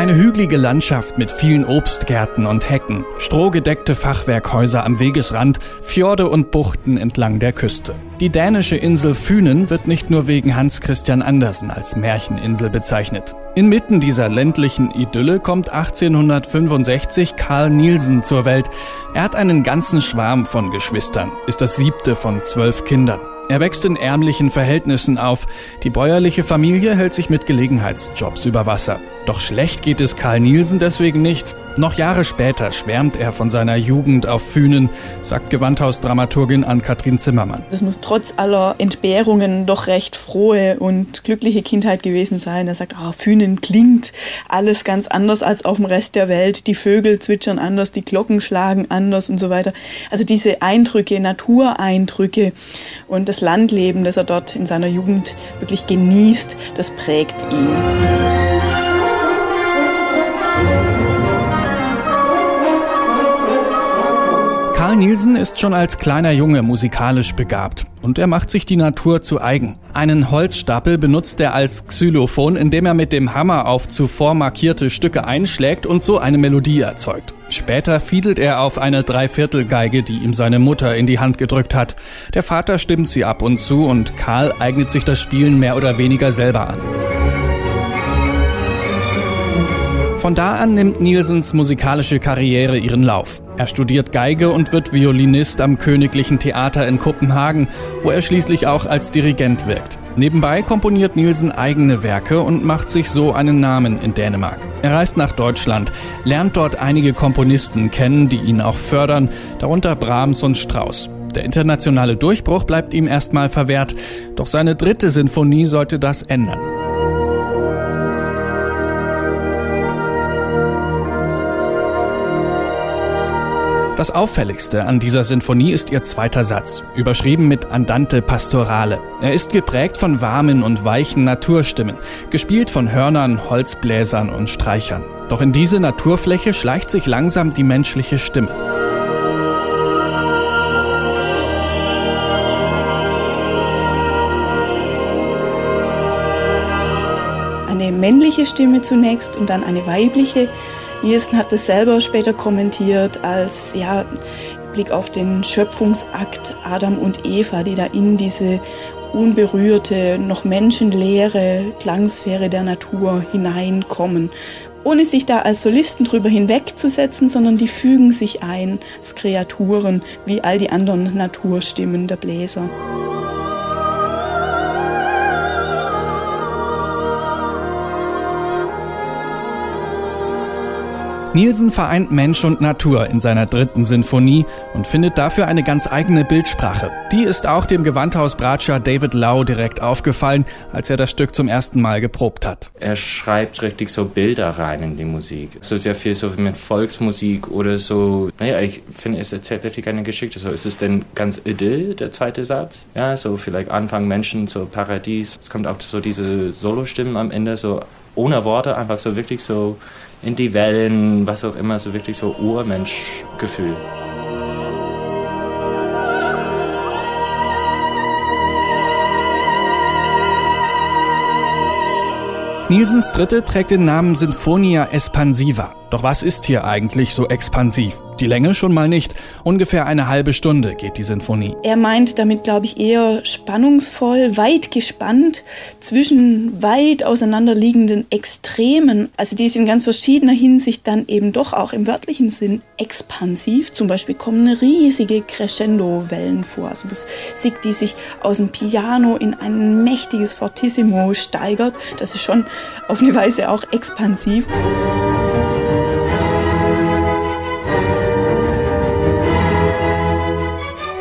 Eine hügelige Landschaft mit vielen Obstgärten und Hecken, strohgedeckte Fachwerkhäuser am Wegesrand, Fjorde und Buchten entlang der Küste. Die dänische Insel Fünen wird nicht nur wegen Hans Christian Andersen als Märcheninsel bezeichnet. Inmitten dieser ländlichen Idylle kommt 1865 Karl Nielsen zur Welt. Er hat einen ganzen Schwarm von Geschwistern, ist das siebte von zwölf Kindern. Er wächst in ärmlichen Verhältnissen auf. Die bäuerliche Familie hält sich mit Gelegenheitsjobs über Wasser. Doch schlecht geht es Karl Nielsen deswegen nicht. Noch Jahre später schwärmt er von seiner Jugend auf Fünen, sagt Gewandhausdramaturgin Ann-Kathrin Zimmermann. Das muss trotz aller Entbehrungen doch recht frohe und glückliche Kindheit gewesen sein. Er sagt, ah, Fünen klingt alles ganz anders als auf dem Rest der Welt. Die Vögel zwitschern anders, die Glocken schlagen anders und so weiter. Also diese Eindrücke, Natureindrücke und das Landleben, das er dort in seiner Jugend wirklich genießt, das prägt ihn. Nielsen ist schon als kleiner Junge musikalisch begabt und er macht sich die Natur zu eigen. Einen Holzstapel benutzt er als Xylophon, indem er mit dem Hammer auf zuvor markierte Stücke einschlägt und so eine Melodie erzeugt. Später fiedelt er auf eine Dreiviertelgeige, die ihm seine Mutter in die Hand gedrückt hat. Der Vater stimmt sie ab und zu und Karl eignet sich das Spielen mehr oder weniger selber an. Von da an nimmt Nielsens musikalische Karriere ihren Lauf. Er studiert Geige und wird Violinist am Königlichen Theater in Kopenhagen, wo er schließlich auch als Dirigent wirkt. Nebenbei komponiert Nielsen eigene Werke und macht sich so einen Namen in Dänemark. Er reist nach Deutschland, lernt dort einige Komponisten kennen, die ihn auch fördern, darunter Brahms und Strauss. Der internationale Durchbruch bleibt ihm erstmal verwehrt, doch seine dritte Sinfonie sollte das ändern. Das auffälligste an dieser Sinfonie ist ihr zweiter Satz, überschrieben mit Andante Pastorale. Er ist geprägt von warmen und weichen Naturstimmen, gespielt von Hörnern, Holzbläsern und Streichern. Doch in diese Naturfläche schleicht sich langsam die menschliche Stimme. Eine männliche Stimme zunächst und dann eine weibliche Nielsen hat es selber später kommentiert als ja, Blick auf den Schöpfungsakt Adam und Eva, die da in diese unberührte, noch menschenleere Klangsphäre der Natur hineinkommen. Ohne sich da als Solisten drüber hinwegzusetzen, sondern die fügen sich ein als Kreaturen, wie all die anderen Naturstimmen der Bläser. Nielsen vereint Mensch und Natur in seiner dritten Sinfonie und findet dafür eine ganz eigene Bildsprache. Die ist auch dem Gewandhausbratscher David Lau direkt aufgefallen, als er das Stück zum ersten Mal geprobt hat. Er schreibt richtig so Bilder rein in die Musik. So sehr viel so mit Volksmusik oder so. Naja, ich finde, es erzählt wirklich eine Geschichte. So, ist es denn ganz idyll, der zweite Satz? Ja, so vielleicht Anfang Menschen, so Paradies. Es kommt auch so diese Solostimmen am Ende, so ohne Worte, einfach so wirklich so in die Wellen, was auch immer, so wirklich so Urmensch-Gefühl. Nielsens dritte trägt den Namen Sinfonia Espansiva. Doch was ist hier eigentlich so expansiv? Die Länge schon mal nicht. Ungefähr eine halbe Stunde geht die Sinfonie. Er meint damit, glaube ich, eher spannungsvoll, weit gespannt zwischen weit auseinanderliegenden Extremen. Also die ist in ganz verschiedener Hinsicht dann eben doch auch im wörtlichen Sinn expansiv. Zum Beispiel kommen riesige Crescendo-Wellen vor. Also Musik, die sich aus dem Piano in ein mächtiges Fortissimo steigert. Das ist schon auf eine Weise auch expansiv.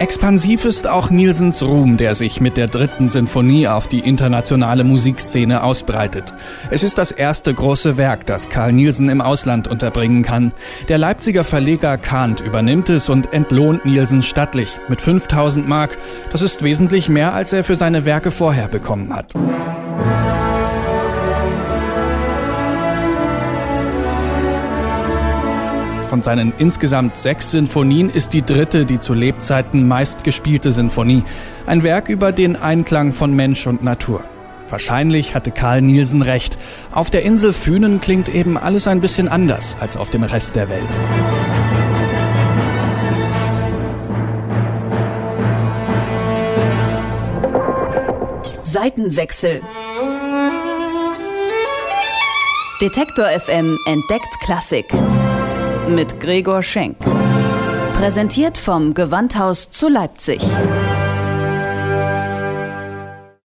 Expansiv ist auch Nielsens Ruhm, der sich mit der dritten Sinfonie auf die internationale Musikszene ausbreitet. Es ist das erste große Werk, das Karl Nielsen im Ausland unterbringen kann. Der Leipziger Verleger Kahnt übernimmt es und entlohnt Nielsen stattlich mit 5000 Mark. Das ist wesentlich mehr, als er für seine Werke vorher bekommen hat. Von seinen insgesamt sechs Sinfonien ist die dritte die zu Lebzeiten meistgespielte Sinfonie. Ein Werk über den Einklang von Mensch und Natur. Wahrscheinlich hatte Karl Nielsen recht. Auf der Insel Fünen klingt eben alles ein bisschen anders als auf dem Rest der Welt. Seitenwechsel. Detektor FM entdeckt Klassik mit Gregor Schenk. Präsentiert vom Gewandhaus zu Leipzig.